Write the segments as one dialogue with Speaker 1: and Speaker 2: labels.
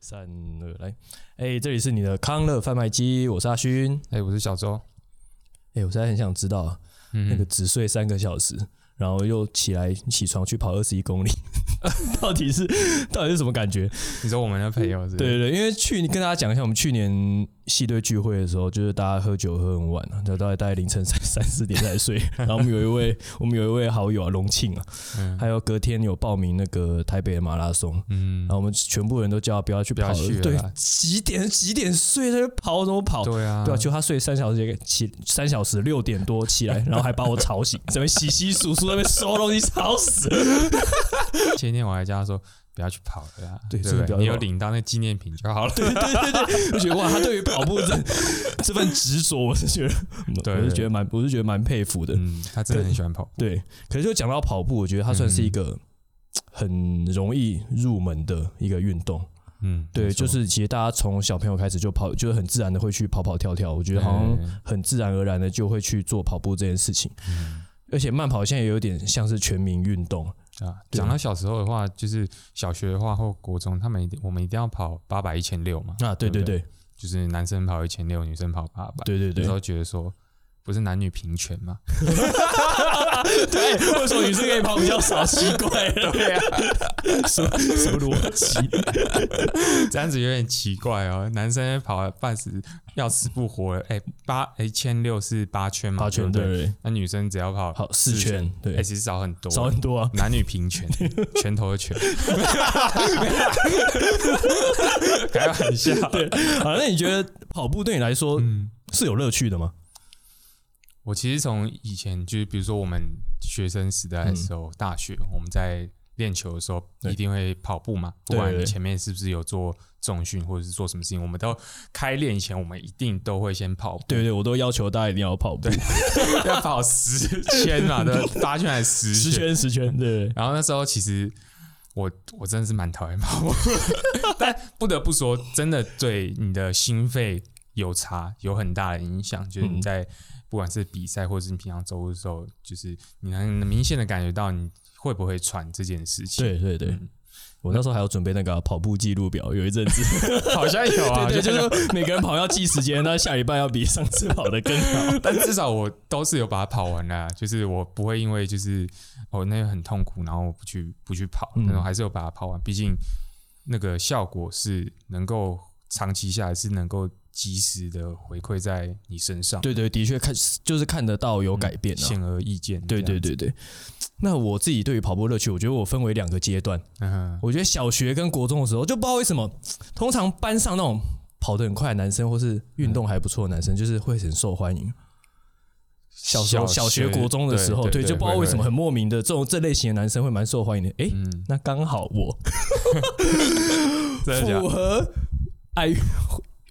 Speaker 1: 三二来，哎、这里是你的康乐贩卖机，我是阿勋。
Speaker 2: 哎、我是小周。
Speaker 1: 哎、我现在很想知道那个只睡三个小时，然后又起来起床去跑二十一公里，到底是到底是什么感觉？
Speaker 2: 你说我们的朋友是是？
Speaker 1: 对对对，因为去跟大家讲一下，我们去年系队聚会的时候，就是大家喝酒喝很晚啊，就 大概大概凌晨三三四点才睡。然后我们有一位我们有一位好友啊，龙庆啊，
Speaker 2: 嗯
Speaker 1: 还有隔天有报名那个台北的马拉松，
Speaker 2: 嗯
Speaker 1: 然后我们全部人都叫他不要去跑了，
Speaker 2: 不要去了
Speaker 1: 对
Speaker 2: 啦，
Speaker 1: 几点几点睡他就跑怎么跑？
Speaker 2: 对啊，
Speaker 1: 对啊，就他睡三小时起三小时六点多起来，然后还把我吵醒，这边洗洗簌簌，那边收东西，吵死。
Speaker 2: 前天我还叫他说不要去跑了啊，
Speaker 1: 对
Speaker 2: 对？你有
Speaker 1: 真的不要去跑
Speaker 2: 领到那纪念品就好了。
Speaker 1: 对对对对，我觉得哇，他对于跑步这 这份执着，我是觉得，
Speaker 2: 对
Speaker 1: 我是觉得蛮，我是觉得蛮佩服的。
Speaker 2: 嗯，他真的很喜欢跑步。
Speaker 1: 对，可是就讲到跑步，我觉得他算是一
Speaker 2: 嗯
Speaker 1: 个很容易入门的一个运动。
Speaker 2: 嗯，
Speaker 1: 对，就是其实大家从小朋友开始就跑，就是很自然的会去跑跑跳跳。我觉得好像很自然而然的就会去做跑步这件事情。
Speaker 2: 嗯
Speaker 1: 而且慢跑现在也有点像是全民运动。
Speaker 2: 啊，讲到小时候的话，就是小学的话或国中，他们一定我们一定要跑八百、一千六嘛。
Speaker 1: 啊，对对
Speaker 2: 对
Speaker 1: 对
Speaker 2: 就是男生跑一千六，女生跑八百。
Speaker 1: 对对对
Speaker 2: 那时候觉得说，不是男女平权吗？
Speaker 1: 对，为什么女生可以跑比较少？奇怪了，
Speaker 2: 对啊，
Speaker 1: 什么什么逻辑？
Speaker 2: 这样子有点奇怪哦。男生跑半死要死不活了，哎、八哎千六是八圈嘛，
Speaker 1: 八圈
Speaker 2: 对对？
Speaker 1: 对对，
Speaker 2: 那女生只要跑
Speaker 1: 好四圈，对
Speaker 2: 哎、，其实少很多，
Speaker 1: 少很多啊。
Speaker 2: 男女平权，拳头的拳，开玩笑。
Speaker 1: 对，好，那你觉得跑步对你来说
Speaker 2: 嗯，
Speaker 1: 是有乐趣的吗？
Speaker 2: 我其实从以前就是，比如说我们学生时代的时候，大学我们在练球的时候，一定会跑步嘛，不管你前面是不是有做重训或者是做什么事情，我们都开练以前，我们一定都会先跑步，
Speaker 1: 对对，我都要求大家一定要跑步，
Speaker 2: 要跑十 圈嘛，对，八圈还是十
Speaker 1: 十圈十圈，对
Speaker 2: 然后那时候其实我我真的是蛮讨厌跑步，但不得不说，真的对你的心肺有差，有很大的影响。就是你
Speaker 1: 嗯。
Speaker 2: 在不管是比赛或者是你平常走路的时候，就是你能明显的感觉到你会不会喘这件事情。
Speaker 1: 对对对
Speaker 2: 嗯。
Speaker 1: 我那时候还要准备那个啊跑步记录表，有一阵子，
Speaker 2: 好像有啊，
Speaker 1: 对对，就
Speaker 2: 好像有
Speaker 1: 是说每个人跑要记时间，那下一半要比上次跑的更好。
Speaker 2: 但至少我都是有把它跑完啦，就是我不会因为就是哦那个很痛苦，然后我不去不去跑，
Speaker 1: 嗯
Speaker 2: 那种还是有把它跑完。毕竟那个效果是能够长期下来是能够及时的回馈在你身上，
Speaker 1: 对对，的确看就是看得到有改变啊。
Speaker 2: 显而易见。
Speaker 1: 对对对对。那我自己对于跑步乐趣，我觉得我分为两个阶段。
Speaker 2: 嗯，
Speaker 1: 我觉得小学跟国中的时候，就不知道为什么，通常班上那种跑得很快的男生，或是运动还不错的男生，就是会很受欢迎。小时候、小学、国中的时候，对，就不知道为什么很莫名的这种这类型的男生会蛮受欢迎的。诶，
Speaker 2: 嗯，
Speaker 1: 那刚好我？符合爱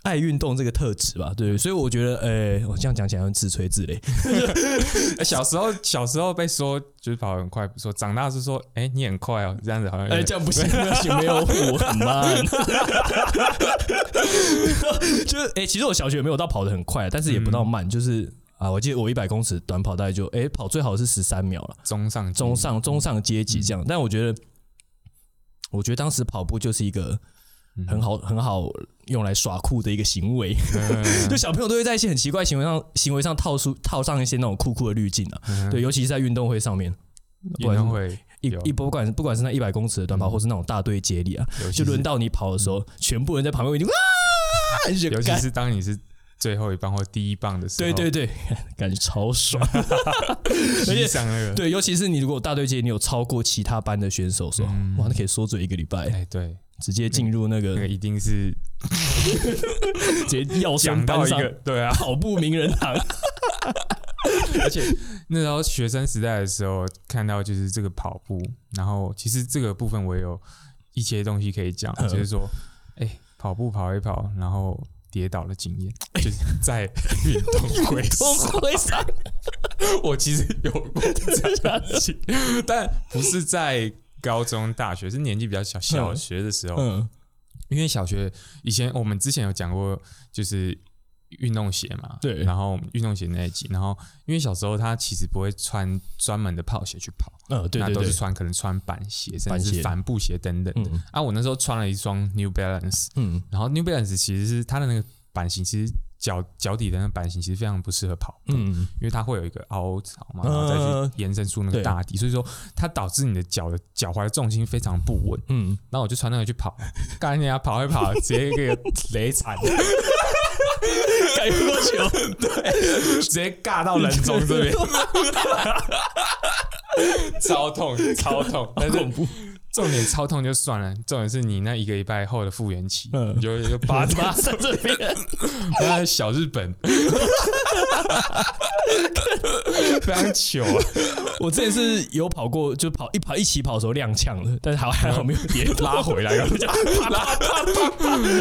Speaker 1: 爱运动这个特质吧，对，所以我觉得，诶，我这样讲起来很自吹自擂。
Speaker 2: 哎小时候小时候被说就是跑得很快，不错，长大是说哎你很快哦，这样子好像
Speaker 1: 哎、
Speaker 2: 点
Speaker 1: 这样不行，不行，没有我很慢。就是哎、其实我小学没有到跑得很快，但是也不到慢，就是啊，我记得我一百公尺短跑大概就哎、跑最好是十三秒了，
Speaker 2: 中上
Speaker 1: 中上中上阶级这样。但我觉得，我觉得当时跑步就是一个很好很好用来耍酷的一个行为，
Speaker 2: 嗯。
Speaker 1: 就小朋友都会在一些很奇怪行为上行为上套出套上一些那种酷酷的滤镜啊，
Speaker 2: 嗯。
Speaker 1: 对，尤其是在运动会上面。不
Speaker 2: 运动会
Speaker 1: 一
Speaker 2: 有。
Speaker 1: 一不管不管是那一百公尺的短跑，或是那种大队接力啊，就轮到你跑的时候，全部人在旁边已经啊，
Speaker 2: 尤其是当你是最后一棒或第一棒的时候，
Speaker 1: 对对对，感觉超爽。而且对，尤其是你如果大队接力你有超过其他班的选手的时候，
Speaker 2: 嗯。
Speaker 1: 哇，那可以缩嘴一个礼拜，
Speaker 2: 哎对，
Speaker 1: 直接进入那个
Speaker 2: 那个一定是
Speaker 1: 直接要
Speaker 2: 想到
Speaker 1: 班上
Speaker 2: 一个对啊，
Speaker 1: 跑步名人堂。
Speaker 2: 而且那时候学生时代的时候，看到就是这个跑步，然后其实这个部分我也有一些东西可以讲，
Speaker 1: 嗯。
Speaker 2: 就是说，哎、跑步跑一跑，然后跌倒的经验，就是在运动会上，
Speaker 1: 上，
Speaker 2: 我其实有过这样的情，但不是在高中、大学，是年纪比较小，小学的时候，
Speaker 1: 嗯，
Speaker 2: 因因为小学以前我们之前有讲过，就是运动鞋嘛，
Speaker 1: 对。
Speaker 2: 然后运动鞋那一集，然后因为小时候他其实不会穿专门的跑鞋去跑，
Speaker 1: 嗯，对对对
Speaker 2: 那都是，穿可能穿板鞋，甚至是帆布鞋等等的。
Speaker 1: 嗯。
Speaker 2: 啊，我那时候穿了一双 New Balance，
Speaker 1: 嗯，
Speaker 2: 然后 New Balance 其实是它的那个版型，其实脚脚底的那个版型其实非常不适合跑步，
Speaker 1: 嗯，
Speaker 2: 因为它会有一个凹槽嘛，
Speaker 1: 嗯
Speaker 2: 然后再去延伸出那个大底，所以说它导致你的脚的脚踝的重心非常不稳。
Speaker 1: 嗯，
Speaker 2: 然后我就穿那个去跑，干人家跑一跑，直接给个雷惨，
Speaker 1: 改不过球，
Speaker 2: 直接尬到人中这边，超痛，超痛。但是
Speaker 1: 恐怖，
Speaker 2: 重点超痛就算了，重点是你那一个礼拜后的复原期，
Speaker 1: 嗯。
Speaker 2: 你就就拔
Speaker 1: 马上这边，
Speaker 2: 那小日本，非常糗啊！
Speaker 1: 我之前是有跑过，就跑一跑一起跑的时候踉跄了，但是还还好没有跌
Speaker 2: 拉回来，然后就拉，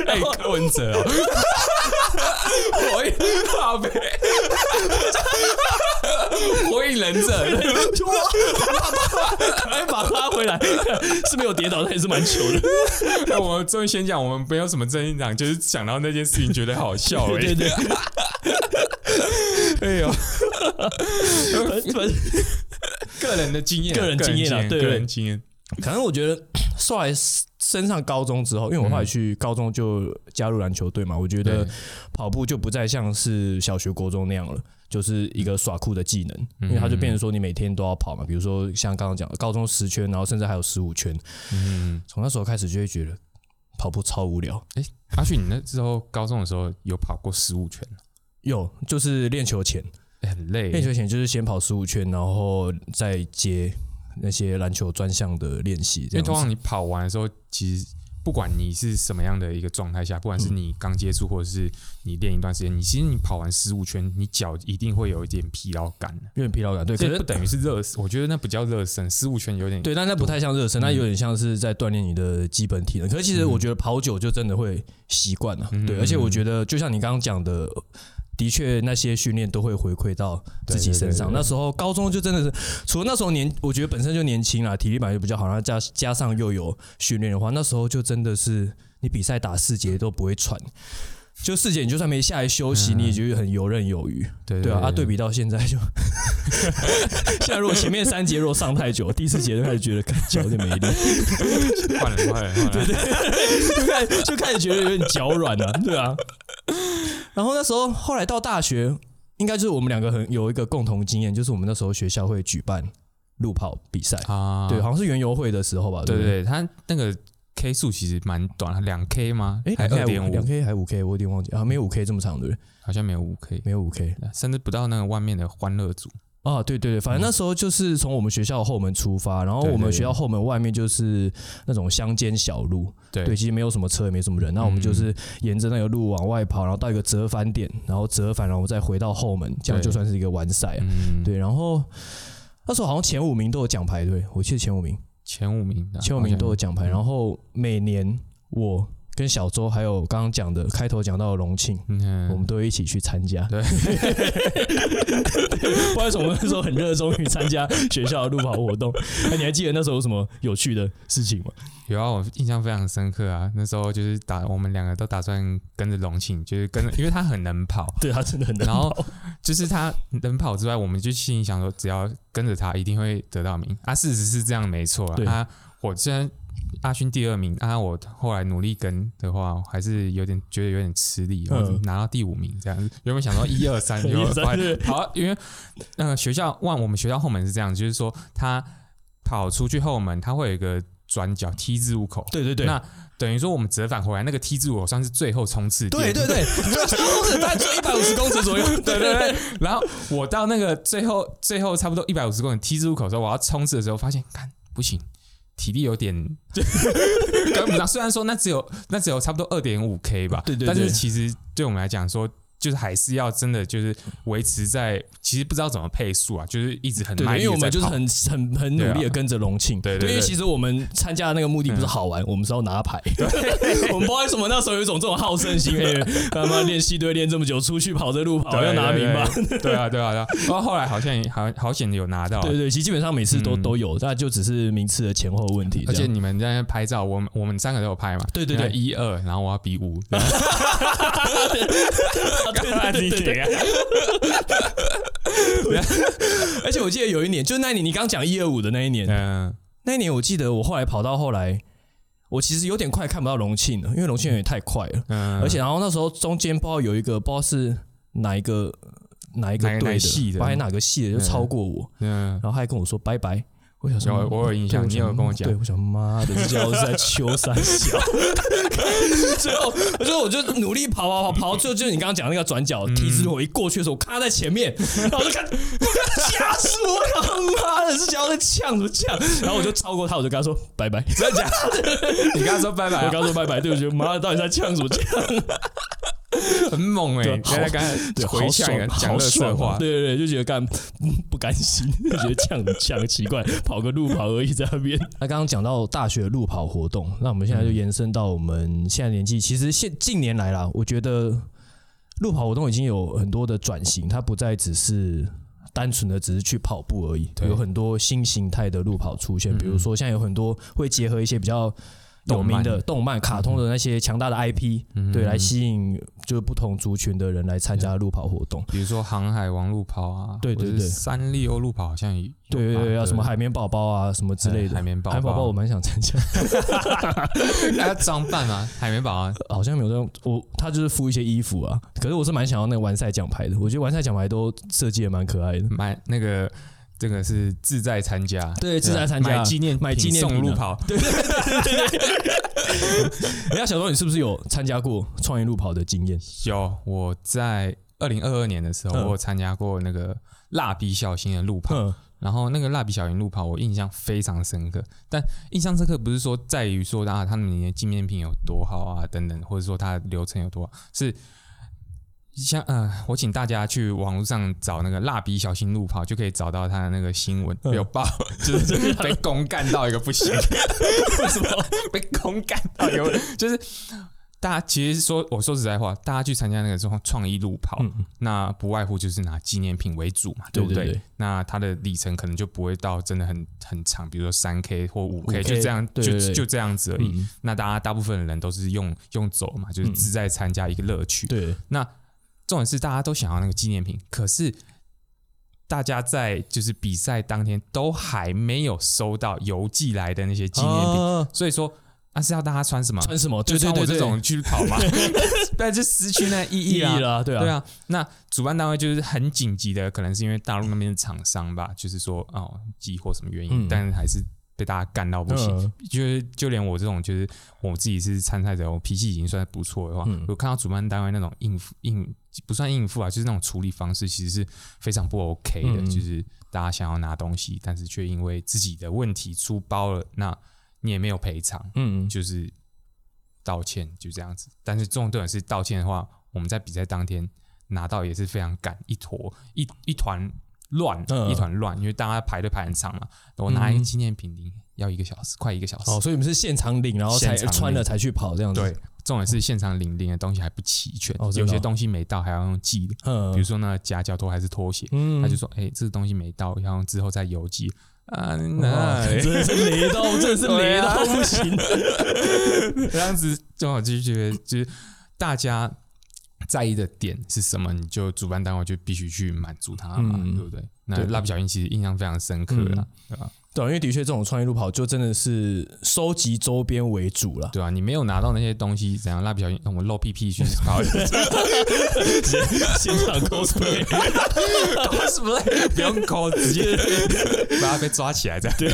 Speaker 2: 哎，柯文哲哦，火影大北，火影忍者，
Speaker 1: 赶快把他拉回来，是没有跌倒，但也是蛮糗的。
Speaker 2: 那我们终于先讲，我们没有什么真心讲，就是想到那件事情觉得好笑而已。
Speaker 1: 对对，
Speaker 2: 哎呦，个人的经验，
Speaker 1: 个人经验啊对。
Speaker 2: 个人经验，
Speaker 1: 可能我觉得 后来升上高中之后，因为我后来去高中就加入篮球队嘛，我觉得跑步就不再像是小学、国中那样了。就是一个耍酷的技能，
Speaker 2: 嗯。
Speaker 1: 因为它就变成说你每天都要跑嘛，比如说像刚刚讲的高中十圈，然后甚至还有十五圈，
Speaker 2: 嗯，
Speaker 1: 从那时候开始就会觉得跑步超无聊。
Speaker 2: 哎阿旭，你那时候高中的时候有跑过十五圈，
Speaker 1: 有就是练球前，
Speaker 2: 哎很累，
Speaker 1: 练球前就是先跑十五圈，然后再接那些篮球专项的练习。
Speaker 2: 因为通常你跑完的时候，其实不管你是什么样的一个状态下，不管是你刚接触，或者是你练一段时间，你其实你跑完十五圈，你脚一定会有一点疲劳感的。
Speaker 1: 有点疲劳感，对，可是
Speaker 2: 不等于是热身，我觉得那不叫热身，十五圈有点
Speaker 1: 对，但那不太像热身，那有点像是在锻炼你的基本体能。可是其实我觉得跑久就真的会习惯了，
Speaker 2: 嗯
Speaker 1: 对，而且我觉得就像你刚刚讲的。的确，那些训练都会回馈到自己身上。那时候高中就真的是，除了那时候年，我觉得本身就年轻啦，体力本来就比较好，然后加加上又有训练的话，那时候就真的是你比赛打四节都不会喘，就四节你就算没下来休息，
Speaker 2: 嗯。
Speaker 1: 你也觉得很游刃有余。
Speaker 2: 对
Speaker 1: 对啊，啊，对比到现在就 现在如果前面三节如果上太久，第四节就开始觉得看脚有点没力，
Speaker 2: 换了换了换了，
Speaker 1: 就开始就开始觉得有点脚软了、对啊。然后那时候后来到大学，应该就是我们两个很有一个共同经验，就是我们那时候学校会举办路跑比赛，
Speaker 2: 啊，
Speaker 1: 对，好像是园游会的时候吧，不
Speaker 2: 对对，他那个 K 数其实蛮短，两 K 吗？
Speaker 1: 哎，
Speaker 2: 还二点五
Speaker 1: 两，K 还五 K，我有点忘记啊，没有五 K 这么长，对不对？
Speaker 2: 好像没有五 K，
Speaker 1: 没有五 K
Speaker 2: 甚至不到那个外面的欢乐组。
Speaker 1: 啊，对对对，反正那时候就是从我们学校后门出发，然后我们学校后门外面就是那种乡间小路，
Speaker 2: 对
Speaker 1: 对，其实没有什么车，也没什么人。那我们就是沿着那个路往外跑，然后到一个折返点，然后折返，然后再回到后门，这样就算是一个完赛对，然后那时候好像前五名都有奖牌，对我记得前五名，
Speaker 2: 前五名的，
Speaker 1: 前五名都有奖牌。然后每年我跟小周还有刚刚讲的开头讲到的隆庆，
Speaker 2: 嗯，
Speaker 1: 我们都会一起去参加。
Speaker 2: 对
Speaker 1: 不知道为什么那时候很热衷于参加学校的路跑活动。那你还记得那时候有什么有趣的事情吗？
Speaker 2: 有啊，我印象非常深刻啊。那时候就是打，我们两个都打算跟着隆庆，就是跟着，因为他很能跑，
Speaker 1: 对他真的很能跑
Speaker 2: 然后就是他能跑之外，我们就心里想说，只要跟着他，一定会得到名啊。事实是这样，没错啊。他。我虽然阿勋第二名啊，我后来努力跟的话，还是有点觉得有点吃力，我
Speaker 1: 嗯
Speaker 2: 拿到第五名这样子。原本想说一二三，
Speaker 1: 一
Speaker 2: 就
Speaker 1: 二三。
Speaker 2: 好，因为那个学校往我们学校后门是这样，就是说他跑出去后门，他会有一个转角 T 字路口，
Speaker 1: 对对对，
Speaker 2: 那等于说我们折返回来那个 T 字路口算是最后冲刺，
Speaker 1: 对对对，冲刺大概一百五十公尺左右。
Speaker 2: 对对对，然后我到那个最后最后差不多一百五十公里 T 字路口的时候，我要冲刺的时候，发现看不行，体力有点 跟不上。虽然说那只有那只有差不多二点五 K 吧，
Speaker 1: 对对对
Speaker 2: 但是其实对我们来讲说，就是还是要真的就是维持在，其实不知道怎么配速啊，就是一直很
Speaker 1: 对，
Speaker 2: 卖力
Speaker 1: 因为我们就是很很很努力的跟着隆庆，
Speaker 2: 对对对
Speaker 1: 因为其实我们参加的那个目的不是好玩，我们是要拿牌。我们不知道为什么那时候有一种这种好胜心，哎，他妈练系队练这么久，出去跑这路跑要拿名吧？
Speaker 2: 对啊对啊对啊，然后后来好像也好好险有拿到啊，
Speaker 1: 对对，其实基本上每次都都有，那就只是名次的前后问题。
Speaker 2: 而且你们在那拍照，我们我们三个都有拍嘛。
Speaker 1: 对对对
Speaker 2: 一二，然后我要比五。
Speaker 1: 对对对对对。而且我记得有一年，就那一年你刚讲一二五的那一年，
Speaker 2: 嗯，
Speaker 1: 那一年我记得我后来跑到后来，我其实有点快看不到隆庆了，因为隆庆有点太快了，
Speaker 2: 嗯。
Speaker 1: 而且然后那时候中间不知道有一个不知道是哪一个哪一个队
Speaker 2: 系的？
Speaker 1: 不知道哪个系的就超过我，
Speaker 2: 嗯，
Speaker 1: 然后他还跟我说拜拜。我想说，
Speaker 2: 有我有印象
Speaker 1: 对
Speaker 2: 你有跟我讲。
Speaker 1: 对，我想妈的，这家伙是在秋山小。最后，我就我就努力跑跑跑跑，最后就是你刚刚讲那个转角
Speaker 2: 嗯
Speaker 1: 梯子，我一过去的时候，我看他在前面，然后我就看，吓死我了！妈的，是想要在呛什么呛？然后我就超过他，我就跟他说拜拜。
Speaker 2: 真的假的？你跟他说拜拜
Speaker 1: 我
Speaker 2: 啊，
Speaker 1: 刚说拜拜，对不起，妈的，到底在呛什么呛？
Speaker 2: 很猛哎！
Speaker 1: 对
Speaker 2: 刚才刚，才回呛讲乐
Speaker 1: 好爽
Speaker 2: 色话，
Speaker 1: 对对对，就觉得干嗯不甘心，就觉得呛呛，奇怪，跑个路跑而已在那边。那刚刚讲到大学路跑活动，那我们现在就延伸到我们现在年纪，其实现近年来啦，我觉得路跑活动已经有很多的转型，它不再只是。单纯的只是去跑步而已，有很多新形态的路跑出现，比如说现在有很多会结合一些比较有名的动漫、卡通的那些强大的 IP，对，来吸引就是不同族群的人来参加路跑活动。
Speaker 2: 比如说航海王路跑啊，
Speaker 1: 对对对
Speaker 2: 三丽鸥路跑好像也
Speaker 1: 对对对，要什么海绵宝宝啊，什么之类的。
Speaker 2: 海绵宝宝
Speaker 1: 海绵宝宝我蛮想参加，
Speaker 2: 还要装扮吗？海绵宝宝
Speaker 1: 好像没有这种，我他就是敷一些衣服啊。可是我是蛮想要那个完赛奖牌的，我觉得完赛奖牌都设计的蛮可爱的。
Speaker 2: 蛮那个。这个是自在参加，
Speaker 1: 对自在参加
Speaker 2: 买纪念
Speaker 1: 买纪念品啊
Speaker 2: 送路跑。
Speaker 1: 对，人家 小时候你是不是有参加过创业路跑的经验？
Speaker 2: 有我在二零二二年的时候，
Speaker 1: 嗯。
Speaker 2: 我有参加过那个蜡笔小新的路跑，
Speaker 1: 嗯。
Speaker 2: 然后那个蜡笔小新路跑，我印象非常深刻。但印象深刻不是说在于说啊，他们的纪念品有多好啊等等，或者说它的流程有多好，是像呃，我请大家去网络上找那个蜡笔小新路跑，就可以找到他的那个新闻、
Speaker 1: 嗯
Speaker 2: 有报，就是 被公干到一个不行。为什么被公干到一个？就是大家其实说，我说实在话，大家去参加那个创创意路跑，
Speaker 1: 嗯
Speaker 2: 那不外乎就是拿纪念品为主嘛，不对？
Speaker 1: 对对对
Speaker 2: 那他的里程可能就不会到真的很很长，比如说三 K 或五
Speaker 1: K，5K
Speaker 2: 就这样，就就这样子而已。
Speaker 1: 嗯，
Speaker 2: 那大家大部分的人都是用用走嘛，就是自在参加一个乐趣。
Speaker 1: 对，
Speaker 2: 那重点是大家都想要那个纪念品，可是大家在就是比赛当天都还没有收到邮寄来的那些纪念品，
Speaker 1: 啊。
Speaker 2: 所以说那、是要大家穿什么？
Speaker 1: 穿什么？
Speaker 2: 就穿我这
Speaker 1: 对。对对对
Speaker 2: 种去跑嘛，但就失去那意
Speaker 1: 意义了对啊，
Speaker 2: 对啊，那主办单位就是很紧急的，可能是因为大陆那边的厂商吧，就是说哦急或什么原因，
Speaker 1: 嗯。
Speaker 2: 但是还是被大家干到不行。
Speaker 1: 嗯。
Speaker 2: 就是就连我这种，就是我自己是参赛者，我脾气已经算不错的话，
Speaker 1: 嗯。
Speaker 2: 我看到主办单位那种应付应不算应付啊，就是那种处理方式，其实是非常不 OK 的。
Speaker 1: 嗯
Speaker 2: 就是大家想要拿东西，但是却因为自己的问题出包了，那你也没有赔偿，
Speaker 1: 嗯，
Speaker 2: 就是道歉，就这样子。但是重点是道歉的话，我们在比赛当天拿到也是非常赶，一坨一一团乱，
Speaker 1: 嗯
Speaker 2: 一团乱，因为大家排队排很长嘛。我拿一个纪念品领要一个小时，快一个小时。
Speaker 1: 哦，所以你们是现场领，然后才穿了才去跑这样子。
Speaker 2: 对，，重点是现场领领的东西还不齐全，
Speaker 1: 哦哦
Speaker 2: 有些东西没到还要用寄的，
Speaker 1: 嗯，
Speaker 2: 比如说那夹脚拖还是拖鞋，
Speaker 1: 嗯
Speaker 2: 他就说：“哎、这个东西没到，要用之后再邮寄。”啊，
Speaker 1: 哇
Speaker 2: 那
Speaker 1: 真的是雷到，真的是雷到不行。
Speaker 2: 这样子，就我就觉得，就是大家在意的点是什么，你就主办单位就必须去满足他嘛，
Speaker 1: 嗯
Speaker 2: 对不对？那
Speaker 1: 对
Speaker 2: 蜡笔小新其实印象非常深刻了，对吧？
Speaker 1: 对啊，因为的确这种创意路跑就真的是收集周边为主了。
Speaker 2: 对啊，你没有拿到那些东西，怎样？蜡笔小新，我露屁屁去 跑
Speaker 1: 现场
Speaker 2: cosplay，cosplay，不用抠，直接把他被抓起来，这样对。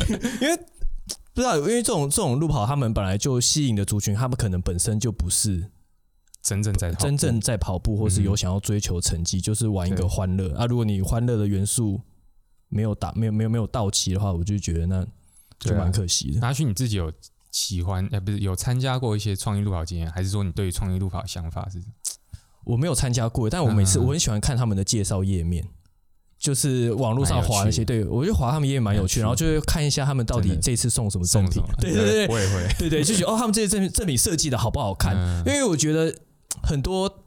Speaker 1: 不知道，因为这种这种路跑，他们本来就吸引的族群，他们可能本身就不是
Speaker 2: 真正在
Speaker 1: 真正在跑步，或是有想要追求成绩，就是玩一个
Speaker 2: 对
Speaker 1: 欢乐啊。如果你欢乐的元素没有打，没有没有没有到期的话，我就觉得那就蛮可惜的。
Speaker 2: 拿去你自己有喜欢，呃，不是有参加过一些创意路跑经验，还是说你对于创意路跑的想法是？
Speaker 1: 我没有参加过，但我每次
Speaker 2: 嗯
Speaker 1: 我很喜欢看他们的介绍页面，就是网络上划那些，对我觉得滑他们页面蛮有趣，然后就会看一下他们到底这次送什么赠品？对对对对
Speaker 2: 我也会
Speaker 1: 对对，就觉得哦，他们这些赠 赠品设计的好不好看？
Speaker 2: 嗯
Speaker 1: 因为我觉得很多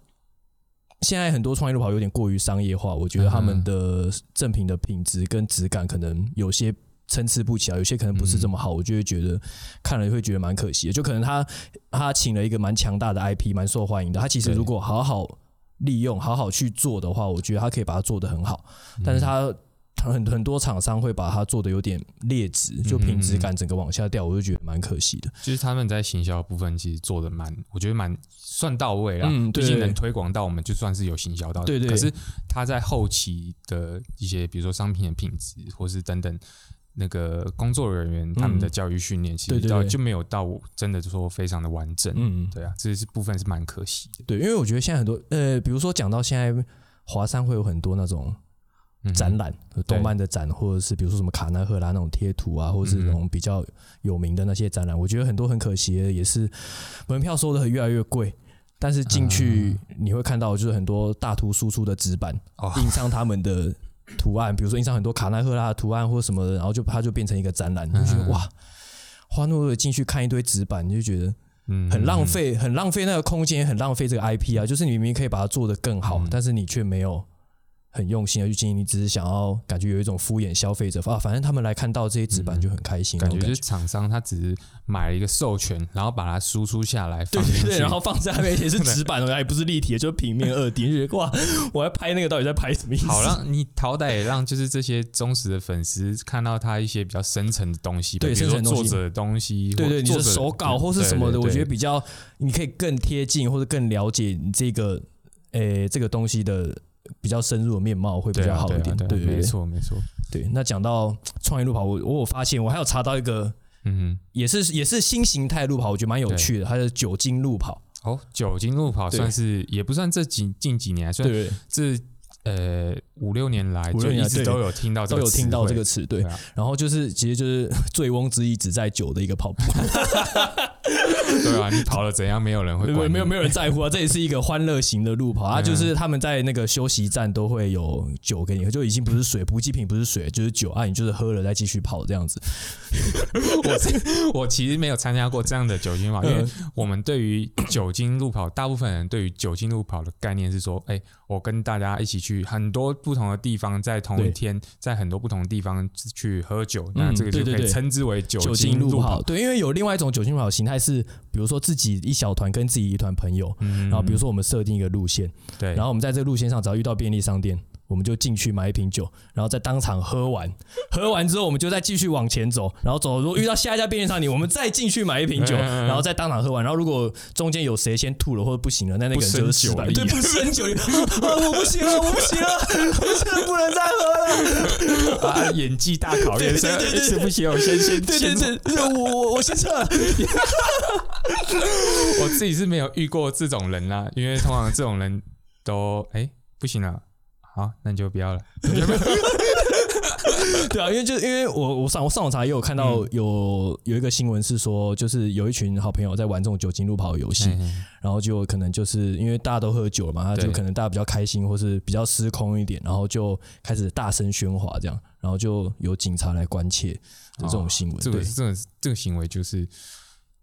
Speaker 1: 现在很多创业路跑有点过于商业化，我觉得他们的赠品的品质跟质感可能有些参差不齐啊，有些可能不是这么好，我就会觉得看了会觉得蛮可惜的。就可能他他请了一个蛮强大的 IP，蛮受欢迎的，他其实如果好好利用、好好去做的话，我觉得他可以把它做得很好，但是他。很很多厂商会把它做的有点劣质，就品质感整个往下掉，我就觉得蛮可惜的。
Speaker 2: 就是他们在行销部分其实做的蛮，我觉得蛮算到位啦。毕竟能推广到我们，就算是有行销到。
Speaker 1: 对对
Speaker 2: 可是他在后期的一些，比如说商品的品质，或是等等那个工作人员他们的教育训练，其实到就没有到真的说非常的完整。
Speaker 1: 嗯，
Speaker 2: 对啊，这是部分是蛮可惜的。
Speaker 1: 对，因为我觉得现在很多呃，比如说讲到现在华山会有很多那种
Speaker 2: 嗯
Speaker 1: 展览，动漫的展，或者是比如说什么卡纳赫拉那种贴图啊，或者是那种比较有名的那些展览，我觉得很多很可惜的，也是门票收的越来越贵。但是进去你会看到，就是很多大图输出的纸板
Speaker 2: 哦
Speaker 1: 印上他们的图案，比如说印上很多卡纳赫拉的图案或者什么的，然后就它就变成一个展览，你就觉得
Speaker 2: 嗯
Speaker 1: 哇，花那么多进去看一堆纸板，你就觉得
Speaker 2: 嗯
Speaker 1: 很浪。费，很浪费那个空间，很浪费这个 IP 啊。就是你明明可以把它做得更好，
Speaker 2: 嗯
Speaker 1: 但是你却没有很用心的去经营，你只是想要感觉有一种敷衍消费者啊，反正他们来看到这些纸板就很开心，
Speaker 2: 嗯感觉就是厂商他只是买了一个授权，然后把它输出下来，
Speaker 1: 对对对，然后放在那边，也是纸板哦，还不是立体的，就是平面二 D，就觉得哇，我要拍那个到底在拍什么意思？
Speaker 2: 好让你好歹也让就是这些忠实的粉丝看到他一些比较深层的东西，
Speaker 1: 对
Speaker 2: 比如说
Speaker 1: 深层
Speaker 2: 作者的东西，
Speaker 1: 对对，你的手稿或是什么的，我觉得比较你可以更贴近或者更了解你这个诶这个东西的比较深入的面貌会比较好一点。
Speaker 2: 对啊对啊，
Speaker 1: 对对
Speaker 2: 没错没错，
Speaker 1: 对。那讲到创业路跑，我我有发现，我还有查到一个。
Speaker 2: 嗯
Speaker 1: 也是也是新形态路跑，我觉得蛮有趣的。它是酒精路跑，
Speaker 2: 哦，酒精路跑算是也不算这几近几年，算
Speaker 1: 对，
Speaker 2: 这呃五六年来就一直都有听到这个
Speaker 1: 都有听到这个词，对。然后就是其实就是醉翁之意只在酒的一个跑步，
Speaker 2: 对啊，你跑了怎样，没有人会
Speaker 1: 没有
Speaker 2: 管
Speaker 1: 没有没有人在乎啊。这也是一个欢乐型的路跑。啊，就是他们在那个休息站都会有酒给你喝，就已经不是水，补给品不是水，就是酒啊，你就是喝了再继续跑这样子。
Speaker 2: 我是我其实没有参加过这样的酒精路跑，因为
Speaker 1: 嗯
Speaker 2: 我们对于酒精路跑，大部分人对于酒精路跑的概念是说，哎、我跟大家一起去很多不同的地方，在同一天，在很多不同的地方去喝酒，那
Speaker 1: 嗯
Speaker 2: 这个就可以称之为酒
Speaker 1: 酒
Speaker 2: 精路
Speaker 1: 跑，。对，因为有另外一种酒精路跑形态是，比如说自己一小团跟自己一团朋友，
Speaker 2: 嗯。
Speaker 1: 然后比如说我们设定一个路线，
Speaker 2: 对，
Speaker 1: 然后我们在这个路线上只要遇到便利商店，我们就进去买一瓶酒，然后在当场喝完，喝完之后我们就再继续往前走，然后走，如果遇到下一家便利商店，我们再进去买一瓶酒，然后再当场喝完，然后如果中间有谁先吐了或者不行了，那那个人就是
Speaker 2: 酒
Speaker 1: 对，不胜酒。力，啊，我不行了，我不行了，我现在不能再喝了，
Speaker 2: 啊，演技大考验，所以
Speaker 1: 对对对
Speaker 2: 是不行，我先先
Speaker 1: 对对
Speaker 2: 先
Speaker 1: 对，我我我先撤，
Speaker 2: 我自己是没有遇过这种人啦，因为通常这种人都哎、不行了，好，那你就不要了。
Speaker 1: 对啊，因为就因为我我上我上网查也有看到有、有一个新闻是说，就是有一群好朋友在玩这种酒精路跑的游戏，
Speaker 2: 嗯
Speaker 1: 然后就可能就是因为大家都喝酒了嘛，他就可能大家比较开心，或是比较失控一点，然后就开始大声喧哗这样，然后就有警察来关切的这种新闻。对
Speaker 2: 这个这个这个行为就是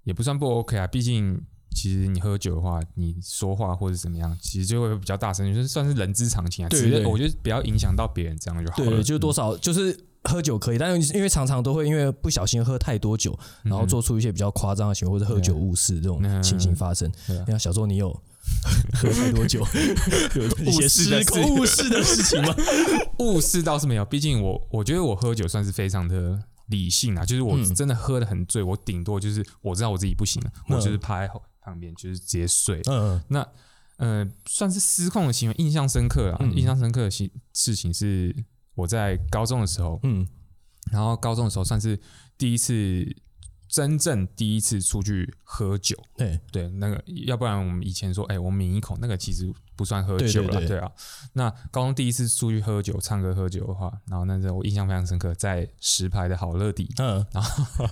Speaker 2: 也不算不 OK 啊，毕竟其实你喝酒的话，你说话或者怎么样，其实就会比较大声，就是算是人之常情啊。
Speaker 1: 对对
Speaker 2: 只是我觉得不要影响到别人，这样就好了。
Speaker 1: 对，就是多少就是喝酒可以，但是因为常常都会因为不小心喝太多酒，然后做出一些比较夸张的行为，或者喝酒误事这种
Speaker 2: 嗯
Speaker 1: 情形发生。
Speaker 2: 对啊
Speaker 1: 你看小时候你有喝太多酒，有一些
Speaker 2: 误事
Speaker 1: 误事的事情吗？
Speaker 2: 误事倒是没有，毕竟我我觉得我喝酒算是非常的理性啊，就是我
Speaker 1: 嗯
Speaker 2: 真的喝的很醉，我顶多就是我知道我自己不行了，我就是趴在后旁边就是直接睡。
Speaker 1: 嗯
Speaker 2: 那呃，算是失控的行为，印象深刻啊。
Speaker 1: 嗯
Speaker 2: 印象深刻的事事情是我在高中的时候，
Speaker 1: 嗯
Speaker 2: 然后高中的时候算是第一次真正第一次出去喝酒，
Speaker 1: 对，
Speaker 2: 对，那个要不然我们以前说，哎、我抿一口，那个其实不算喝酒了，
Speaker 1: 对
Speaker 2: 啊。那高中第一次出去喝酒、唱歌、喝酒的话，然后那时候我印象非常深刻，在石牌的好乐迪。
Speaker 1: 嗯，然后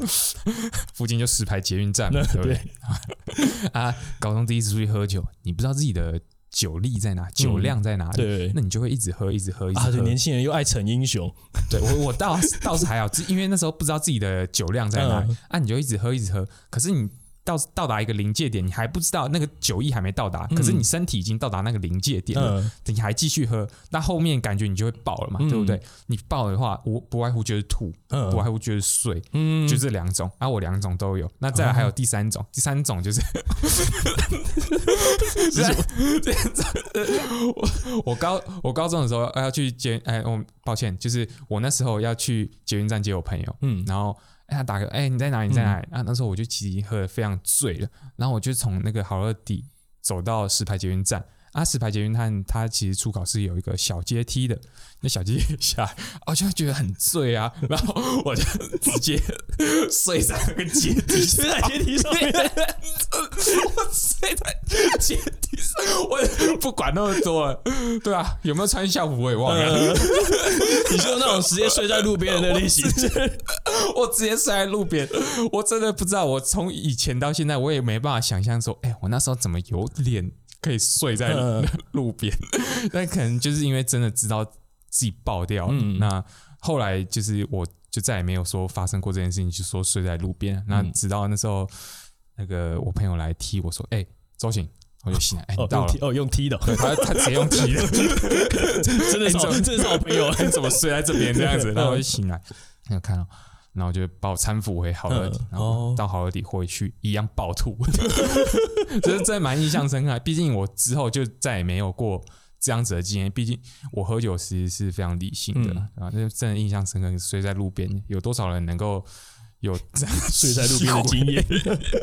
Speaker 2: 附近就石牌捷运站嘛，对不对？啊，高中第一次出去喝酒，你不知道自己的酒力在哪，酒量在哪里，
Speaker 1: 嗯对。
Speaker 2: 那你就会一直喝，一直喝，一直
Speaker 1: 啊，
Speaker 2: 喝。
Speaker 1: 对，年轻人又爱逞英雄，
Speaker 2: 对我我倒倒是还好，因为那时候不知道自己的酒量在哪里，
Speaker 1: 嗯。
Speaker 2: 啊，你就一直喝一直喝，可是你到到达一个临界点，你还不知道那个酒意还没到达，可是你身体已经到达那个临界点了，
Speaker 1: 嗯，
Speaker 2: 你还继续喝，那后面感觉你就会爆了嘛，
Speaker 1: 嗯。
Speaker 2: 对不对？你爆的话，我不外乎就是吐，
Speaker 1: 嗯。
Speaker 2: 不外乎就是睡，
Speaker 1: 嗯，
Speaker 2: 就这两种，啊，我两种都有。那再来还有第三种，第三种就是，我我高我高中的时候要去接，哎，我抱歉，就是我那时候要去捷运站接我朋友，
Speaker 1: 嗯
Speaker 2: 然后哎他打个哎你在哪里你在哪里、啊？那时候我就其实已经喝得非常醉了，然后我就从那个好乐迪走到石牌捷运站。啊，石牌捷运站它其实出口是有一个小阶梯的，那小阶梯 下来，我就觉得很醉啊，然后我就直接 睡在那个阶梯上，
Speaker 1: 睡在阶梯上面
Speaker 2: 我睡在阶梯上，我不管那么多了，对啊，有没有穿校服我也忘了，
Speaker 1: 呃你说那种直接睡在路边的那类型，
Speaker 2: 我直接睡在路边，我真的不知道，我从以前到现在我也没办法想象说，哎、我那时候怎么有脸可以睡在
Speaker 1: 嗯
Speaker 2: 路边？但可能就是因为真的知道自己爆掉了，
Speaker 1: 嗯
Speaker 2: 那后来就是我就再也没有说发生过这件事情，就说睡在路边。那直到那时候，那个我朋友来踢我说：“哎、周醒。”我就醒来，哎、到了
Speaker 1: 用踢。哦，用踢的，
Speaker 2: 对他他直接用踢的，
Speaker 1: 真的是好，真的是好朋友，
Speaker 2: 你怎么睡在这边这样子？然后我就醒来，没有看到，然后就把我搀扶回好乐迪
Speaker 1: 嗯，
Speaker 2: 然后
Speaker 1: 哦
Speaker 2: 到好乐迪回去一样暴吐，就是真的蛮印象深刻。毕竟我之后就再也没有过这样子的经验，毕竟我喝酒其实是非常理性的
Speaker 1: 嗯
Speaker 2: 啊，那真的印象深刻。睡在路边，有多少人能够有这样
Speaker 1: 睡在路边的经验。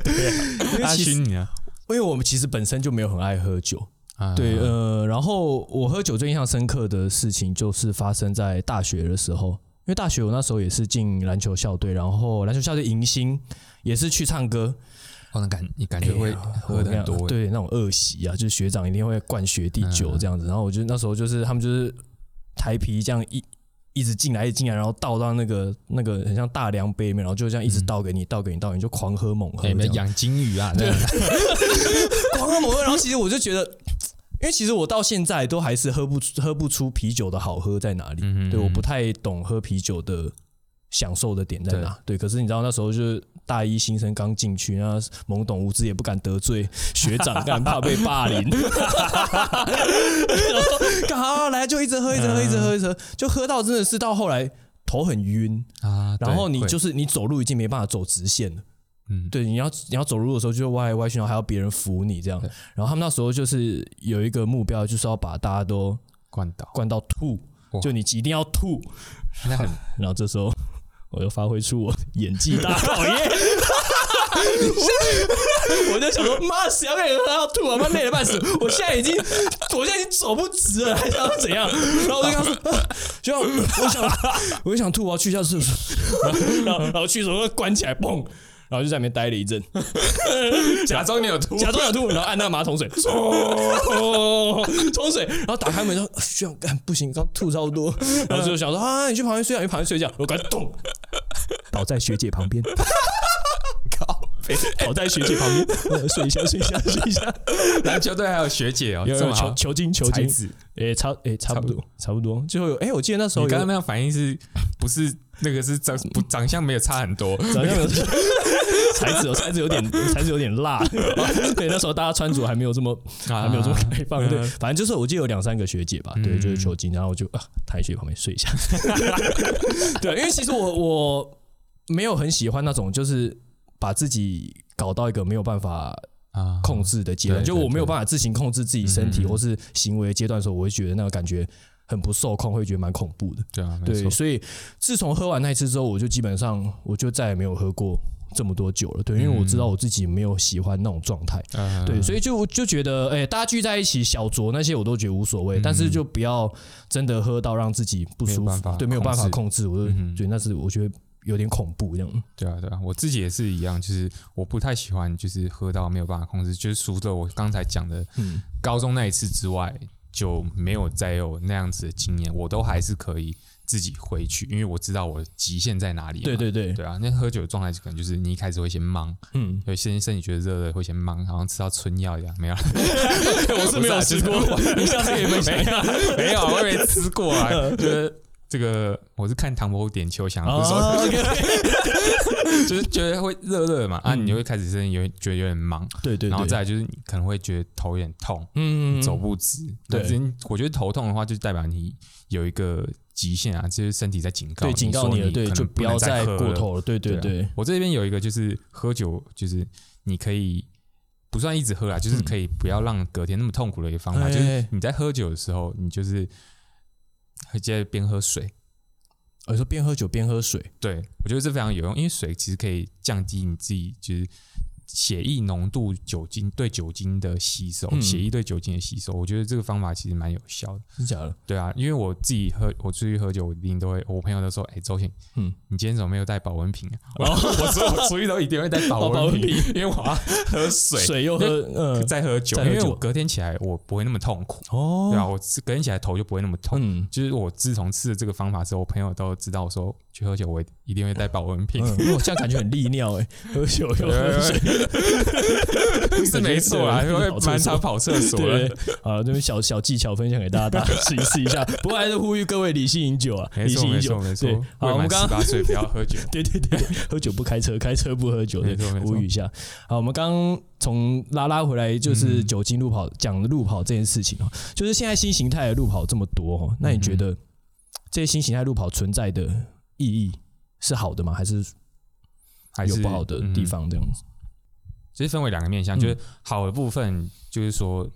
Speaker 2: 阿勋你呢？
Speaker 1: 因为我们其实本身就没有很爱喝酒，
Speaker 2: 啊
Speaker 1: 对，呃，然后我喝酒最印象深刻的事情就是发生在大学的时候，因为大学我那时候也是进篮球校队，然后篮球校队迎新也是去唱歌，
Speaker 2: 哦，那感你感觉会喝的很多，
Speaker 1: 对，那种恶习啊，就是学长一定会灌学弟酒这样子，然后我就那时候就是他们就是台啤这样一。一直进来，进来，然后倒到那个那个很像大量杯里面，然后就这样一直倒给你，倒给你，倒给你，就狂喝猛喝这
Speaker 2: 哎，
Speaker 1: 样。
Speaker 2: 没有养金鱼啊，对，
Speaker 1: 狂喝猛喝，然后其实我就觉得，因为其实我到现在都还是喝不出喝不出啤酒的好喝在哪里。
Speaker 2: 嗯
Speaker 1: 对，我不太懂喝啤酒的享受的点在哪。对，可是你知道那时候就是大一新生刚进去，那懵懂无知也不敢得罪 学长，干怕被霸凌。然 后干好来就一直喝，一直喝，一直喝，一直喝，就喝到真的是到后来头很晕，
Speaker 2: 啊，
Speaker 1: 然后你就是你走路已经没办法走直线了。
Speaker 2: 嗯
Speaker 1: 对，你要你要走路的时候就歪来歪去，然后还要别人扶你这样。然后他们那时候就是有一个目标，就是要把大家都
Speaker 2: 灌倒，
Speaker 1: 灌到吐，就你一定要吐。
Speaker 2: 那很
Speaker 1: 然后这时候我又发挥出我演技大考验。我就想说，妈，谁要跟你喝到吐啊？妈累得半死！我现在已经，我现在已经走不直了，还想要怎样？然后我就跟他说，啊就像我想，我就想吐，我要去一下厕所。然后，然后去的时候关起来，嘣，然后就在里面待了一阵，
Speaker 2: 假装你有吐，
Speaker 1: 假装有吐，然后按那个马桶水，冲冲水，然后打开门说：“需要，干不行，刚吐超多。”然后就想说：“啊，你去旁边睡觉，你去旁边睡觉。”我赶紧咚，倒在学姐旁边，
Speaker 2: 靠背。
Speaker 1: 倒在学姐旁边，呃睡一下，睡一下，睡一下。
Speaker 2: 篮球队还有学姐哦，
Speaker 1: 有有球球精，球精，
Speaker 2: 才子。
Speaker 1: 诶，差诶，差不多，差不多。最后有诶，我记得那时候有
Speaker 2: 你刚刚那样反应是不是那个是长不长相没有差很多？
Speaker 1: 长相有 材质有材质有点 材质有点辣，对，那时候大家穿着还没有这么还没有这么开放，对，反正就是我记得有两三个学姐吧，对，就是球精，然后我就啊躺在学姐旁边睡一下，对，因为其实我我没有很喜欢那种就是把自己搞到一个没有办法
Speaker 2: 啊。
Speaker 1: 控制的阶段，就我没有
Speaker 2: 对。
Speaker 1: 办法自行控制自己身体或是行为阶段的时候，我会觉得那个感觉很不受控，会觉得蛮恐怖的。
Speaker 2: 对啊，
Speaker 1: 对，所以自从喝完那一次之后，我就基本上我就再也没有喝过这么多酒了。对，因为我知道我自己没有喜欢那种状态。
Speaker 2: 嗯
Speaker 1: 对，所以就就觉得，哎、大家聚在一起小酌那些我都觉得无所谓，但是就不要真的喝到让自己不舒服对，没有办法
Speaker 2: 控
Speaker 1: 控制，我就觉得那是我觉得有点恐怖这样。
Speaker 2: 对啊，对啊，我自己也是一样，就是我不太喜欢，就是喝到没有办法控制，就是除了我刚才讲的
Speaker 1: 嗯
Speaker 2: 高中那一次之外，就没有再有那样子的经验，我都还是可以自己回去，因为我知道我极限在哪里嘛。
Speaker 1: 对对对，
Speaker 2: 对啊，那喝酒的状态可能就是你一开始会先忙，
Speaker 1: 嗯，
Speaker 2: 有些身体觉得热热会先忙，好像吃到春药一样，没有，
Speaker 1: 我是没有吃过，你下次可以分享一下。
Speaker 2: 没有，我也没吃过啊，就是。这个我是看唐伯虎点秋香，不是说
Speaker 1: 哦，OK，
Speaker 2: 就是觉得会热热嘛，啊，
Speaker 1: 嗯。
Speaker 2: 你就会开始身体有觉得有点忙，
Speaker 1: 对对对，
Speaker 2: 然后再来就是你可能会觉得头有点痛，
Speaker 1: 嗯
Speaker 2: 走不直。
Speaker 1: 对。
Speaker 2: 我觉得头痛的话，就代表你有一个极限啊，就是身体在警告
Speaker 1: 对警告你了，对，就不要
Speaker 2: 再
Speaker 1: 过头了，对对
Speaker 2: 啊。
Speaker 1: 对，
Speaker 2: 我这边有一个就是喝酒，就是你可以不算一直喝啊，就是可以不要让隔天那么痛苦的一个方法，
Speaker 1: 哎
Speaker 2: 就是你在喝酒的时候，你就是会接着边喝水。
Speaker 1: 我说边喝酒边喝水，
Speaker 2: 对我觉得这非常有用，因为水其实可以降低你自己就是血液浓度、酒精对酒精的吸收，
Speaker 1: 嗯
Speaker 2: 血液对酒精的吸收。我觉得这个方法其实蛮有效的。
Speaker 1: 真假的？
Speaker 2: 对啊，因为我自己喝，我出去喝酒，我一定都会，我朋友都说：“哎、周信，
Speaker 1: 嗯，
Speaker 2: 你今天怎么没有带保温瓶、啊？”我 我说我出去都一定会带保
Speaker 1: 温
Speaker 2: 温瓶，因为我要喝水，
Speaker 1: 水又喝，呃，
Speaker 2: 再喝酒，因为我隔天起来我不会那么痛苦，
Speaker 1: 哦，
Speaker 2: 对啊，我隔天起来头就不会那么痛。
Speaker 1: 嗯
Speaker 2: 就是我自从吃了这个方法之后，我朋友都知道我说去喝酒，我一定会带保温瓶。
Speaker 1: 我这样感觉很利尿哎，喝酒又喝水，
Speaker 2: 是没错啊，因为蛮常跑厕所
Speaker 1: 对
Speaker 2: 的。
Speaker 1: 啊，这边小小技巧分享给大家，大家试一试一下。不过还是呼吁各位理性饮酒啊，理性饮酒
Speaker 2: 错，没错
Speaker 1: 对。好，我们刚刚
Speaker 2: 十八岁不要喝酒。
Speaker 1: 对对对，喝酒不开车，开车不喝酒，对呼吁一下。好，我们刚刚从拉拉回来，就是
Speaker 2: 嗯
Speaker 1: 酒精路跑讲路跑这件事情啊，就是现在新形态的路跑这么多哦，那你觉得这些新形态路跑存在的意义是好的吗？还是
Speaker 2: 还是
Speaker 1: 有不好的地
Speaker 2: 嗯
Speaker 1: 方？这样子？
Speaker 2: 其实分为两个面向，
Speaker 1: 嗯
Speaker 2: 就是好的部分，就是说，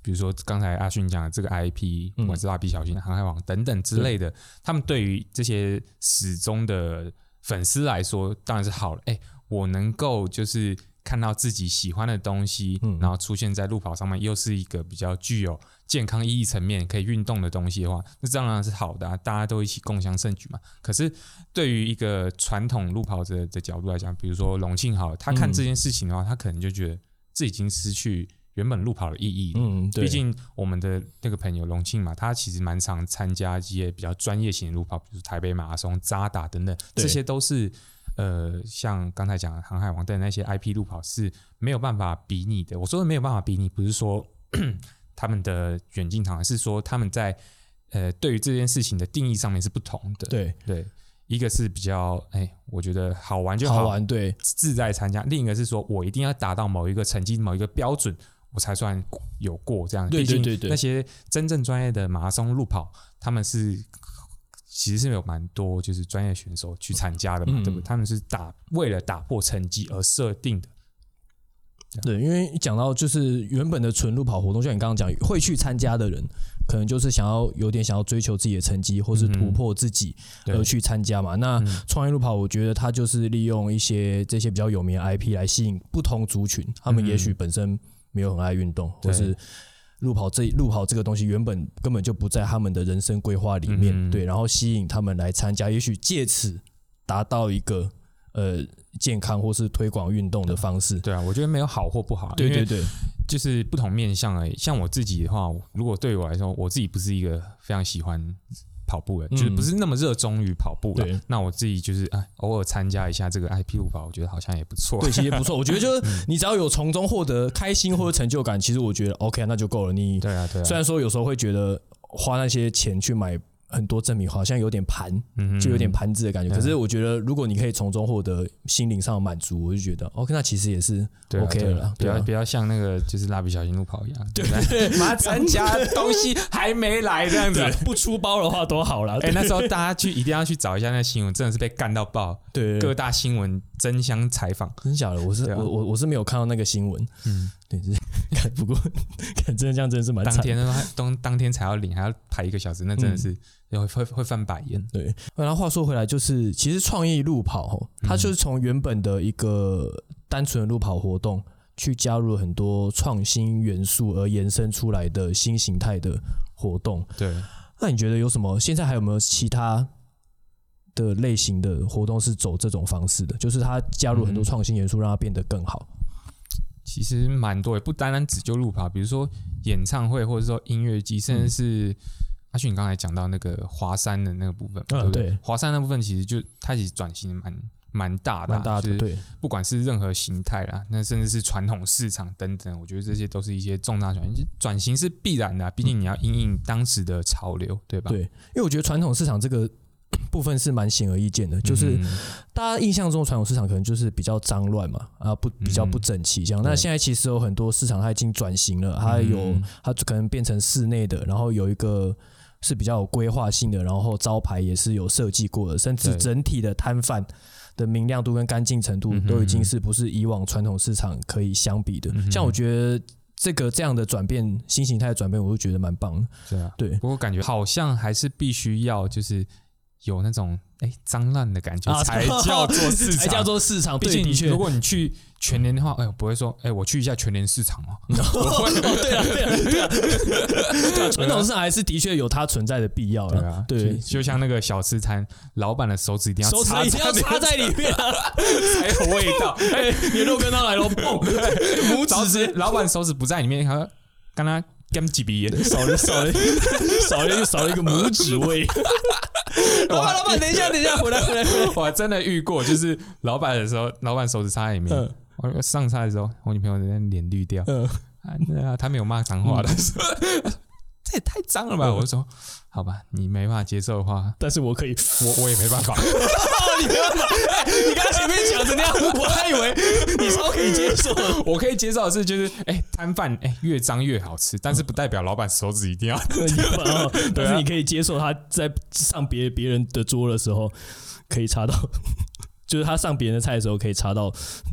Speaker 2: 比如说刚才阿勋讲的这个 IP，
Speaker 1: 嗯
Speaker 2: 不管是蜡笔小新、航海王等等之类的，他们对于这些始终的粉丝来说，当然是好了。哎，我能够就是看到自己喜欢的东西，
Speaker 1: 嗯
Speaker 2: 然后出现在路跑上面，又是一个比较具有健康意义层面可以运动的东西的话，那当然是好的、啊，大家都一起共享盛举嘛。可是对于一个传统路跑者的角度来讲，比如说龙庆好了，他看
Speaker 1: 嗯
Speaker 2: 这件事情的话，他可能就觉得这已经失去原本路跑的意义了。
Speaker 1: 嗯，对，
Speaker 2: 毕竟我们的那个朋友龙庆嘛，他其实蛮常参加一些比较专业型的路跑，比如台北马拉松、扎打等等，这些都是呃，像刚才讲的航海王的那些 IP 路跑是没有办法比拟的。我说的没有办法比拟，不是说 他们的远近长，而是说他们在呃对于这件事情的定义上面是不同的。
Speaker 1: 对，
Speaker 2: 对，一个是比较哎，我觉得好玩就好
Speaker 1: 好玩，对，
Speaker 2: 自在参加；另一个是说我一定要达到某一个成绩、某一个标准，我才算有过这样。
Speaker 1: 对
Speaker 2: 毕竟
Speaker 1: 对对对
Speaker 2: 那些真正专业的马拉松路跑，他们是其实是有蛮多就是专业选手去参加的嘛，
Speaker 1: 嗯
Speaker 2: 对不对？他们是打为了打破成绩而设定的。
Speaker 1: 对，因为讲到就是原本的纯路跑活动，像你刚刚讲，会去参加的人，可能就是想要有点想要追求自己的成绩，或是突破自己而去参加嘛。那
Speaker 2: 嗯
Speaker 1: 创业路跑，我觉得它就是利用一些这些比较有名的 IP 来吸引不同族群，他们也许本身没有很爱运动，或是路跑这路跑这个东西原本根本就不在他们的人生规划里面，
Speaker 2: 嗯
Speaker 1: 对，然后吸引他们来参加，也许借此达到一个呃健康或是推广运动的方式。
Speaker 2: 对啊，我觉得没有好或不好，
Speaker 1: 对对对，
Speaker 2: 就是不同面向而已。像我自己的话，如果对我来说，我自己不是一个非常喜欢跑步的，就是不是那么热衷于跑步
Speaker 1: 嗯对
Speaker 2: 了。那我自己就是哎，偶尔参加一下这个 IP 路跑，我觉得好像也不错。
Speaker 1: 对，其实不错。我觉得就是 你只要有从中获得开心或者成就感，其实我觉得 OK，那就够了。你
Speaker 2: 对啊，对啊，
Speaker 1: 虽然说有时候会觉得花那些钱去买很多正品，好像有点盘，
Speaker 2: 嗯
Speaker 1: 就有点盘子的感觉。
Speaker 2: 对
Speaker 1: 可是我觉得，如果你可以从中获得心灵上的满足，我就觉得 OK，那其实也是 OK 了啦。对啊
Speaker 2: 不要不要像那个就是蜡笔小新路跑一样，对不对？妈参加东西还没来这样子
Speaker 1: 不出包的话多好了。
Speaker 2: 哎，那时候大家去一定要去找一下那新闻，真的是被干到爆，
Speaker 1: 对
Speaker 2: 各大新闻争相采访。
Speaker 1: 真假的，我是
Speaker 2: 啊
Speaker 1: 我我我是没有看到那个新闻。
Speaker 2: 嗯，
Speaker 1: 对，是 看不过 看真的这样真的是蛮惨。
Speaker 2: 当天呢，当当天才要领，还要排一个小时，那真的是会会会翻白眼。
Speaker 1: 对，然后话说回来，就是其实创意路跑吼，它就是从原本的一个单纯的路跑活动，去加入了很多创新元素而延伸出来的新形态的活动。
Speaker 2: 对，
Speaker 1: 那你觉得有什么？现在还有没有其他的类型的活动是走这种方式的，就是它加入很多创新元素，让它变得更好。
Speaker 2: 其实蛮多，也不单单只就路跑，比如说演唱会，或者说音乐季，甚至是阿迅你刚才讲到那个华山的那个部分，对不对？华山那部分其实就它其实转型蛮蛮大的啊，
Speaker 1: 蛮大的，
Speaker 2: 就是
Speaker 1: 对，
Speaker 2: 不管是任何形态啦，那甚至是传统市场等等，我觉得这些都是一些重大转型。转型是必然的啊、毕竟你要因应当时的潮流，对吧？
Speaker 1: 对，因为我觉得传统市场这个 部分是蛮显而易见的，就是
Speaker 2: 嗯
Speaker 1: 大家印象中的传统市场可能就是比较脏乱嘛，啊不比较不整齐这样。那
Speaker 2: 对
Speaker 1: 现在其实有很多市场它已经转型了，它有
Speaker 2: 嗯
Speaker 1: 它可能变成室内的，然后有一个是比较有规划性的，然后招牌也是有设计过的，甚至整体的摊贩的明亮度跟干净程度都已经是不是以往传统市场可以相比的
Speaker 2: 嗯。
Speaker 1: 像我觉得这个这样的转变，新形态的转变，我都觉得蛮棒的。
Speaker 2: 对啊。
Speaker 1: 对，
Speaker 2: 不过感觉好像还是必须要就是有那种哎脏烂的感觉，
Speaker 1: 啊
Speaker 2: 才叫做市场，
Speaker 1: 才叫做市场。
Speaker 2: 毕竟如果你去全年的话，哎呦，不会说，哎，我去一下全年市场哦。
Speaker 1: 哦，对啊，对啊，对啊，对啊，传统市场还是的确有它存在的必要的。
Speaker 2: 对啊，
Speaker 1: 对
Speaker 2: 就，像那个小吃摊，老板的手指一定要
Speaker 1: 手指
Speaker 2: 插
Speaker 1: 一定要插在里面啊，
Speaker 2: 才有味道。
Speaker 1: 哎，你的肉跟他来了，砰，拇
Speaker 2: 手
Speaker 1: 指
Speaker 2: 指老板手指不在里面，他刚刚跟几鼻烟，
Speaker 1: 少了少了少了少了一个拇指味。老板，老板，等一下，等一下，回来，回来，回来。
Speaker 2: 我还真的遇过，就是老板的时候，老板手指插在里面
Speaker 1: 嗯，
Speaker 2: 我上菜的时候，我女朋友在脸绿掉，
Speaker 1: 嗯，
Speaker 2: 啊，对啊，他没有骂脏话的，这也太脏了吧？我就说，好吧，你没办法接受的话，
Speaker 1: 但是我可以，
Speaker 2: 我我也没办法。
Speaker 1: 你没办法，哎你刚刚前面讲成那样，我还以为你超可以接受。
Speaker 2: 我可以接受的是，就是哎，摊贩哎越脏越好吃，但是不代表老板手指一定要。
Speaker 1: 哦但是你可以接受他在上别别人的桌的时候可以插到，就是他上别人的菜的时候可以查到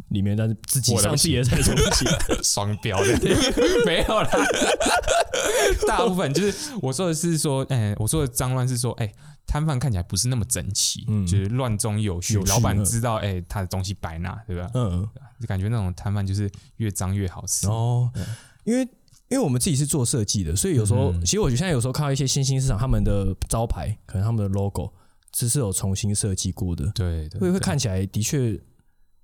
Speaker 1: 里面，但是自己上自己的菜就不行。
Speaker 2: 双标的，没有啦。大部分就是我说的是说，哎、我说的脏乱是说，哎、摊贩看起来不是那么整齐，
Speaker 1: 嗯
Speaker 2: 就是乱中有序。
Speaker 1: 有序
Speaker 2: 老板
Speaker 1: 嗯
Speaker 2: 知道，哎、他的东西摆哪，对吧？
Speaker 1: 嗯，
Speaker 2: 就感觉那种摊贩就是越脏越好吃。
Speaker 1: 哦，因为因为我们自己是做设计的，所以有时候、
Speaker 2: 嗯
Speaker 1: 其实我觉得现在有时候看到一些新兴市场，他们的招牌可能他们的 logo 只是有重新设计过的，
Speaker 2: 对对对
Speaker 1: 会会看起来的确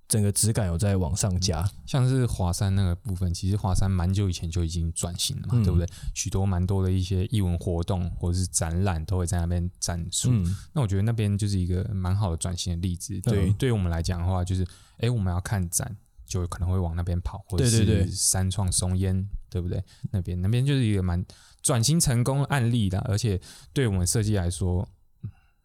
Speaker 1: 整个质感有在往上加。
Speaker 2: 像是华山那个部分，其实华山蛮久以前就已经转型了嘛，
Speaker 1: 嗯
Speaker 2: 对不对？许多蛮多的一些艺文活动或者是展览都会在那边展出。
Speaker 1: 嗯，
Speaker 2: 那我觉得那边就是一个蛮好的转型的例子。对、
Speaker 1: 嗯
Speaker 2: 对于我们来讲的话，就是哎，诶我们要看展，就可能会往那边跑，或者是三创松烟，对不对？那边那边就是一个蛮转型成功的案例的，而且对我们设计来说。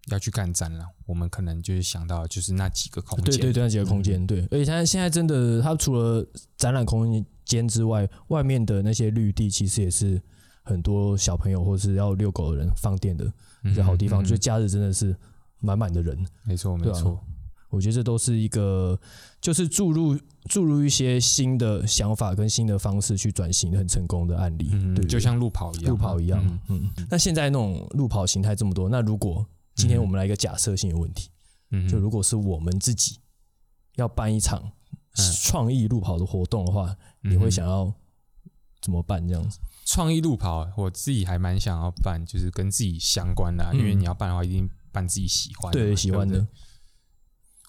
Speaker 2: 嗯要去干展览，我们可能就是想到就是那几个空间，
Speaker 1: 对对对，那几个空间，对，而且它现在真的，它除了展览空间之外，外面的那些绿地其实也是很多小朋友或是要遛狗的人放电的一个好地方，
Speaker 2: 嗯嗯
Speaker 1: 就假日真的是满满的人。
Speaker 2: 没错没错，
Speaker 1: 我觉得这都是一个，就是注入注入一些新的想法跟新的方式去转型很成功的案例。
Speaker 2: 嗯，
Speaker 1: 对，
Speaker 2: 就像路跑一样，
Speaker 1: 路跑一样。
Speaker 2: 嗯。
Speaker 1: 嗯，那现在那种路跑形态这么多，那如果今天我们来一个假设性的问题，
Speaker 2: 嗯，
Speaker 1: 就如果是我们自己要办一场
Speaker 2: 嗯
Speaker 1: 创意路跑的活动的话，
Speaker 2: 嗯
Speaker 1: 你会想要怎么办？这样子？
Speaker 2: 创意路跑，我自己还蛮想要办，就是跟自己相关的啊、
Speaker 1: 嗯
Speaker 2: 因为你要办的话，一定办自己喜欢的
Speaker 1: 喜欢的
Speaker 2: 对。。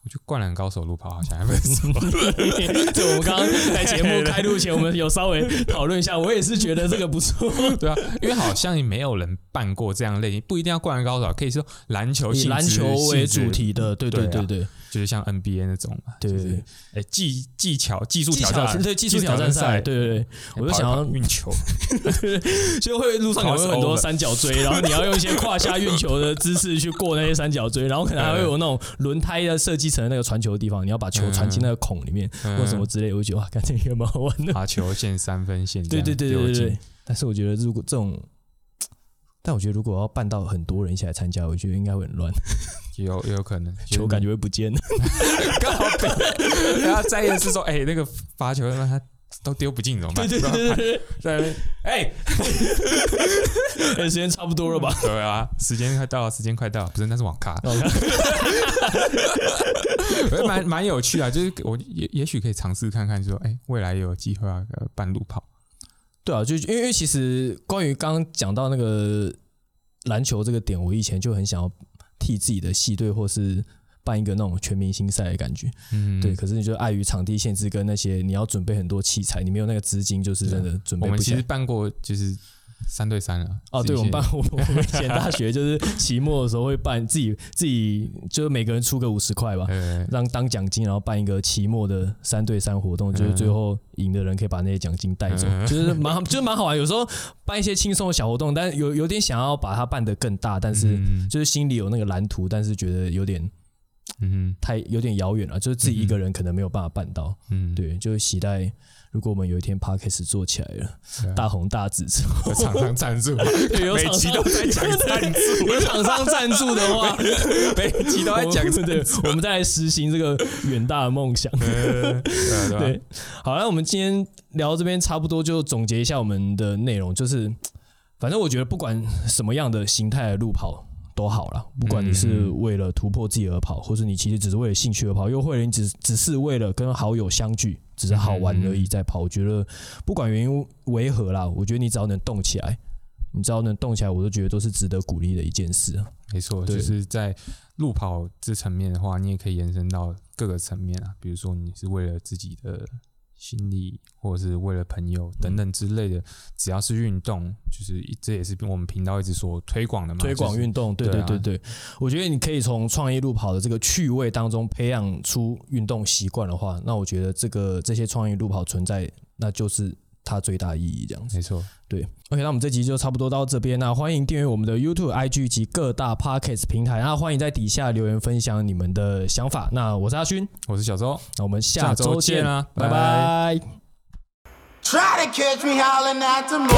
Speaker 2: 我觉得《灌篮高手》路跑好像还不错，
Speaker 1: 对，我们刚刚在节目开录前，我们有稍微讨论一下，我也是觉得这个不错。
Speaker 2: 对啊，因为好像也没有人办过这样类型，不一定要《灌篮高手》，可以说篮球性
Speaker 1: 以篮球为主题的，对对
Speaker 2: 对
Speaker 1: 对
Speaker 2: 就是像 NBA 那种嘛，
Speaker 1: 对
Speaker 2: 就是哎技技巧技术挑战
Speaker 1: 巧对技术挑战赛，对对对，我就想要
Speaker 2: 运球，
Speaker 1: 就会路上有很多三角锥，然后你要用一些胯下运球的姿势去过那些三角锥，然后可能还会有那种轮胎的设计成那个传球的地方，你要把球传进那个孔里面
Speaker 2: 嗯。
Speaker 1: 或什么之类，我就觉得哇，感觉也蛮好玩的。
Speaker 2: 罚球线、三分线
Speaker 1: 对对对对对对。但是我觉得如果这种，但我觉得如果要办到很多人一起来参加，我觉得应该会很乱，
Speaker 2: 有有可能
Speaker 1: 球感觉会不见。
Speaker 2: 刚好被，然后在意的是说，哎，那个罚球让他都丢不进怎么办？
Speaker 1: 对对对对对，
Speaker 2: 哎，
Speaker 1: 哎，时间差不多了吧？
Speaker 2: 对啊，时间快到了，时间快到了，不是那是网咖，蛮蛮有趣啊，就是我也也许可以尝试看看，说，哎，未来有机会啊，半路跑，
Speaker 1: 对啊，就因为因为其实关于刚刚讲到那个篮球这个点，我以前就很想要提替自己的系队或是办一个那种全明星赛的感觉。
Speaker 2: 嗯，
Speaker 1: 对，可是你就碍于场地限制跟那些你要准备很多器材，你没有那个资金，就是真的准备不
Speaker 2: 我们其实。办过就是三对三了。
Speaker 1: 哦，对，我们办我我们以前大学就是期末的时候会办自己自己，就是每个人出个五十块吧，
Speaker 2: 呃，
Speaker 1: 让当奖金，然后办一个期末的三对三活动，就是最后赢的人可以把那些奖金带走，
Speaker 2: 嗯
Speaker 1: 就是蛮好就是蛮好玩。有时候办一些轻松的小活动，但有有点想要把它办得更大，但是
Speaker 2: 嗯
Speaker 1: 就是心里有那个蓝图，但是觉得有点
Speaker 2: 嗯
Speaker 1: 太有点遥远了，就是自己一个人可能没有办法办到。
Speaker 2: 嗯，
Speaker 1: 对，就是期待如果我们有一天 podcast 做起来了，
Speaker 2: 啊。
Speaker 1: 大红大紫之
Speaker 2: 厂商赞助，
Speaker 1: 对 有
Speaker 2: 每
Speaker 1: 厂商
Speaker 2: 都在讲赞助，
Speaker 1: 有厂商赞助的话，
Speaker 2: 每集都在讲
Speaker 1: 我们对
Speaker 2: 赞助，，
Speaker 1: 我们再来实行这个远大的梦想。
Speaker 2: 呃对
Speaker 1: 好，那我们今天聊到这边，差不多就总结一下我们的内容，就是反正我觉得不管什么样的形态的路跑都好了，不管你是为了突破自己而跑，或是你其实只是为了兴趣而跑，又或者你只只是为了跟好友相聚，只是好玩而已在跑。我觉得不管原因为何啦，我觉得你只要能动起来。你只要能动起来，我都觉得都是值得鼓励的一件事啊。
Speaker 2: 没错，就是在路跑这层面的话，你也可以延伸到各个层面啊，比如说你是为了自己的心理，或者是为了朋友等等之类的，只要是运动，就是这也是我们频道一直所推广的嘛，
Speaker 1: 推广
Speaker 2: 就是
Speaker 1: 运动，对
Speaker 2: 对啊
Speaker 1: 对对对，我觉得你可以从创业路跑的这个趣味当中培养出运动习惯的话，那我觉得这个这些创业路跑存在，那就是它最大意义这样子。
Speaker 2: 没错，
Speaker 1: 对，OK，那我们这集就差不多到这边。那欢迎订阅我们的 YouTube、IG 及各大 Podcast 平台，那欢迎在底下留言分享你们的想法。那我是阿勋，
Speaker 2: 我是小周，
Speaker 1: 那我们下
Speaker 2: 下周
Speaker 1: 周见
Speaker 2: 见啊。
Speaker 1: 拜
Speaker 2: 拜。
Speaker 1: 拜
Speaker 3: Try to catch me howling at the moon.